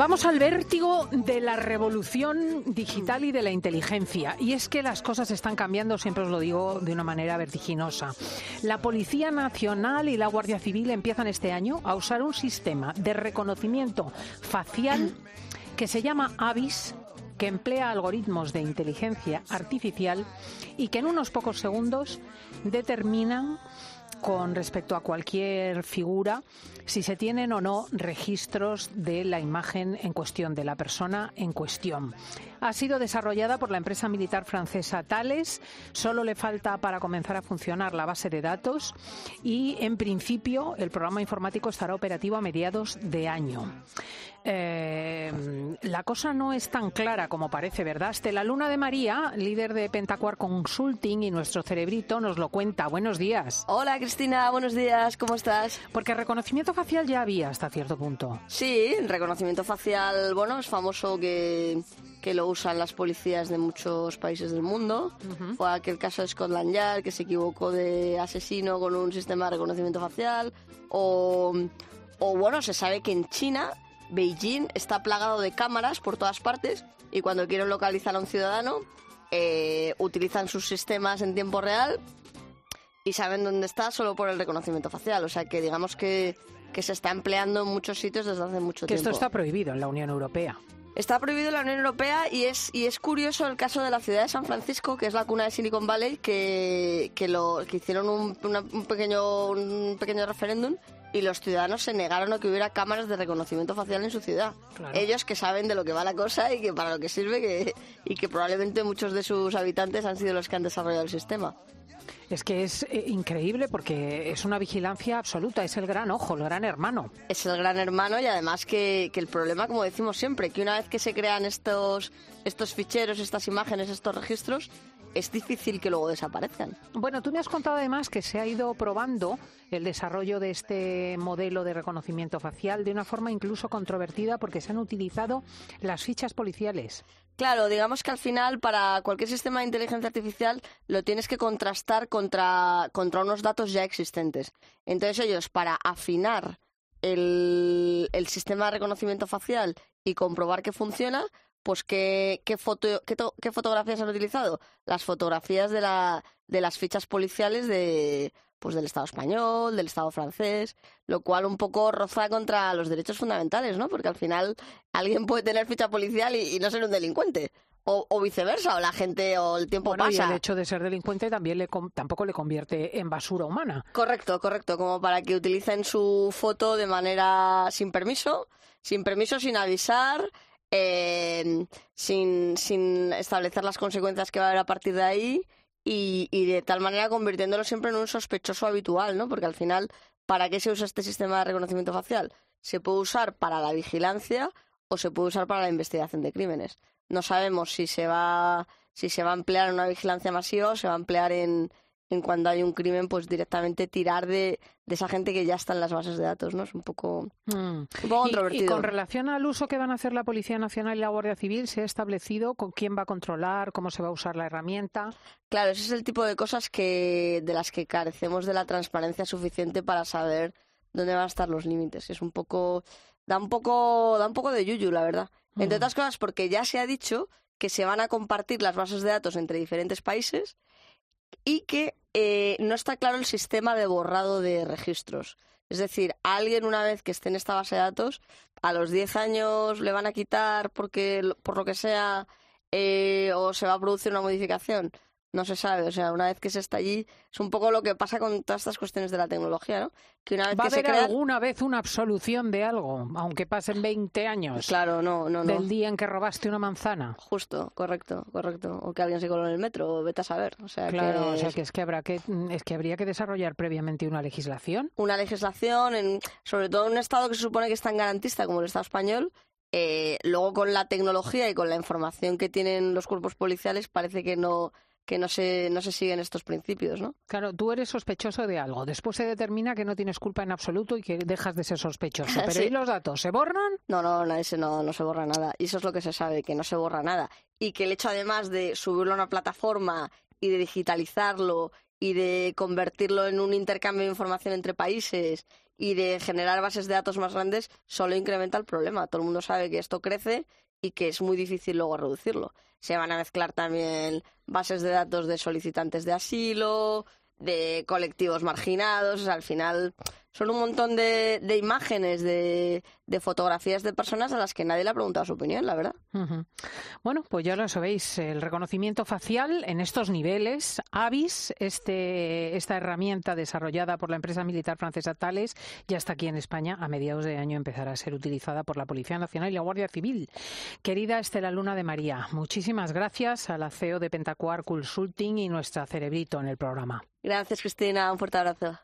Vamos al vértigo de la revolución digital y de la inteligencia. Y es que las cosas están cambiando, siempre os lo digo, de una manera vertiginosa. La Policía Nacional y la Guardia Civil empiezan este año a usar un sistema de reconocimiento facial que se llama AVIS que emplea algoritmos de inteligencia artificial y que en unos pocos segundos determinan con respecto a cualquier figura si se tienen o no registros de la imagen en cuestión, de la persona en cuestión. Ha sido desarrollada por la empresa militar francesa Thales. Solo le falta para comenzar a funcionar la base de datos y, en principio, el programa informático estará operativo a mediados de año. Eh, la cosa no es tan clara como parece, ¿verdad? la Luna de María, líder de Pentacuar Consulting y nuestro cerebrito, nos lo cuenta. Buenos días. Hola Cristina, buenos días, ¿cómo estás? Porque reconocimiento facial ya había hasta cierto punto. Sí, reconocimiento facial, bueno, es famoso que, que lo usan las policías de muchos países del mundo. Fue aquel caso de Scotland Yard que se equivocó de asesino con un sistema de reconocimiento facial. O, o bueno, se sabe que en China Beijing está plagado de cámaras por todas partes y cuando quieren localizar a un ciudadano eh, utilizan sus sistemas en tiempo real y saben dónde está solo por el reconocimiento facial. O sea que digamos que, que se está empleando en muchos sitios desde hace mucho que tiempo. Esto está prohibido en la Unión Europea. Está prohibido en la Unión Europea y es, y es curioso el caso de la ciudad de San Francisco, que es la cuna de Silicon Valley, que, que, lo, que hicieron un, un, pequeño, un pequeño referéndum y los ciudadanos se negaron a que hubiera cámaras de reconocimiento facial en su ciudad. Ellos que saben de lo que va la cosa y que para lo que sirve que, y que probablemente muchos de sus habitantes han sido los que han desarrollado el sistema. Es que es eh, increíble porque es una vigilancia absoluta, es el gran ojo, el gran hermano. Es el gran hermano y además que, que, el problema, como decimos siempre, que una vez que se crean estos, estos ficheros, estas imágenes, estos registros, es difícil que luego desaparezcan. Bueno, tú me has contado además que se ha ido probando el desarrollo de este modelo de reconocimiento facial de una forma incluso controvertida porque se han utilizado las fichas policiales. Claro, digamos que al final para cualquier sistema de inteligencia artificial lo tienes que contrastar contra, contra unos datos ya existentes. Entonces ellos, para afinar el, el sistema de reconocimiento facial y comprobar que funciona, pues ¿qué, qué, foto, qué, fotografías han utilizado? Las fotografías de, la, de las fichas policiales de, pues del Estado español, del Estado francés, lo cual un poco roza contra los derechos fundamentales, ¿no? Porque al final alguien puede tener ficha policial y, no ser un delincuente. O, viceversa, o la gente, o el tiempo bueno, pasa. Y el hecho de ser delincuente también le, tampoco le convierte en basura humana. Correcto, correcto. Como para que utilicen su foto de manera sin permiso, sin permiso, sin avisar, eh, sin, sin establecer las consecuencias que va a haber a partir de ahí y, y, de tal manera convirtiéndolo siempre en un sospechoso habitual, ¿no? Porque al final, ¿para qué se usa este sistema de reconocimiento facial? Se puede usar para la vigilancia o se puede usar para la investigación de crímenes. No sabemos si se va, si se va a emplear en una vigilancia masiva o se va a emplear en, en cuando hay un crimen, pues directamente tirar de, de, esa gente que ya está en las bases de datos, ¿no? Es un poco, mm. un poco controvertido. Y, con relación al uso que van a hacer la Policía Nacional y la Guardia Civil, ¿se ha establecido con quién va a controlar, cómo se va a usar la herramienta? Claro, ese es el tipo de cosas que de las que carecemos de la transparencia suficiente para saber dónde van a estar los límites. Es un poco da un poco da un poco de yuyu, la verdad. Entre mm. otras cosas porque ya se ha dicho que se van a compartir las bases de datos entre diferentes países y que eh, no está claro el sistema de borrado de registros. Es decir, alguien una vez que esté en esta base de datos, a los 10 años le van a quitar porque por lo que sea eh, o se va a producir una modificación no se sabe. O sea, una vez que se está allí, es un poco lo que pasa con todas estas cuestiones de la tecnología, ¿no? Que una vez ¿Va a haber alguna vez una absolución de algo, aunque pasen 20 años? Claro, no, no, no. Del día en que robaste una manzana. Justo, correcto, correcto. O que alguien se coló en el metro, o vete a saber. O sea, claro, o sea, que es que, habrá que es que habría que desarrollar previamente una legislación. Una legislación, en, sobre todo en un Estado que se supone que es tan garantista como el Estado español, eh, luego con la tecnología y con la información que tienen los cuerpos policiales parece que no que no se, no se siguen estos principios, ¿no? Claro, tú eres sospechoso de algo. Después se determina que no tienes culpa en absoluto y que dejas de ser sospechoso. Pero ¿y los datos? ¿Se borran? No, no, no, no, no se borra nada. Y eso es lo que se sabe, que no se borra nada. Y que el hecho, además de subirlo a una plataforma y de digitalizarlo y de convertirlo en un intercambio de información entre países y de generar bases de datos más grandes, solo incrementa el problema. Todo el mundo sabe que esto crece y que es muy difícil luego reducirlo. Se van a mezclar también bases de datos de solicitantes de asilo, de colectivos marginados, al final son un montón de, de imágenes, de, de, fotografías de personas a las que nadie le ha preguntado su opinión, la verdad. Bueno, pues ya lo sabéis, el reconocimiento facial en estos niveles, AVIS, este, esta herramienta desarrollada por la empresa militar francesa Thales, ya está aquí en España. A mediados de año empezará a ser utilizada por la Policía Nacional y la Guardia Civil. Querida Estela Luna de María, muchísimas gracias a la CEO de Pentacuar Consulting y nuestra cerebrito en el programa. Gracias, Cristina. Un fuerte abrazo.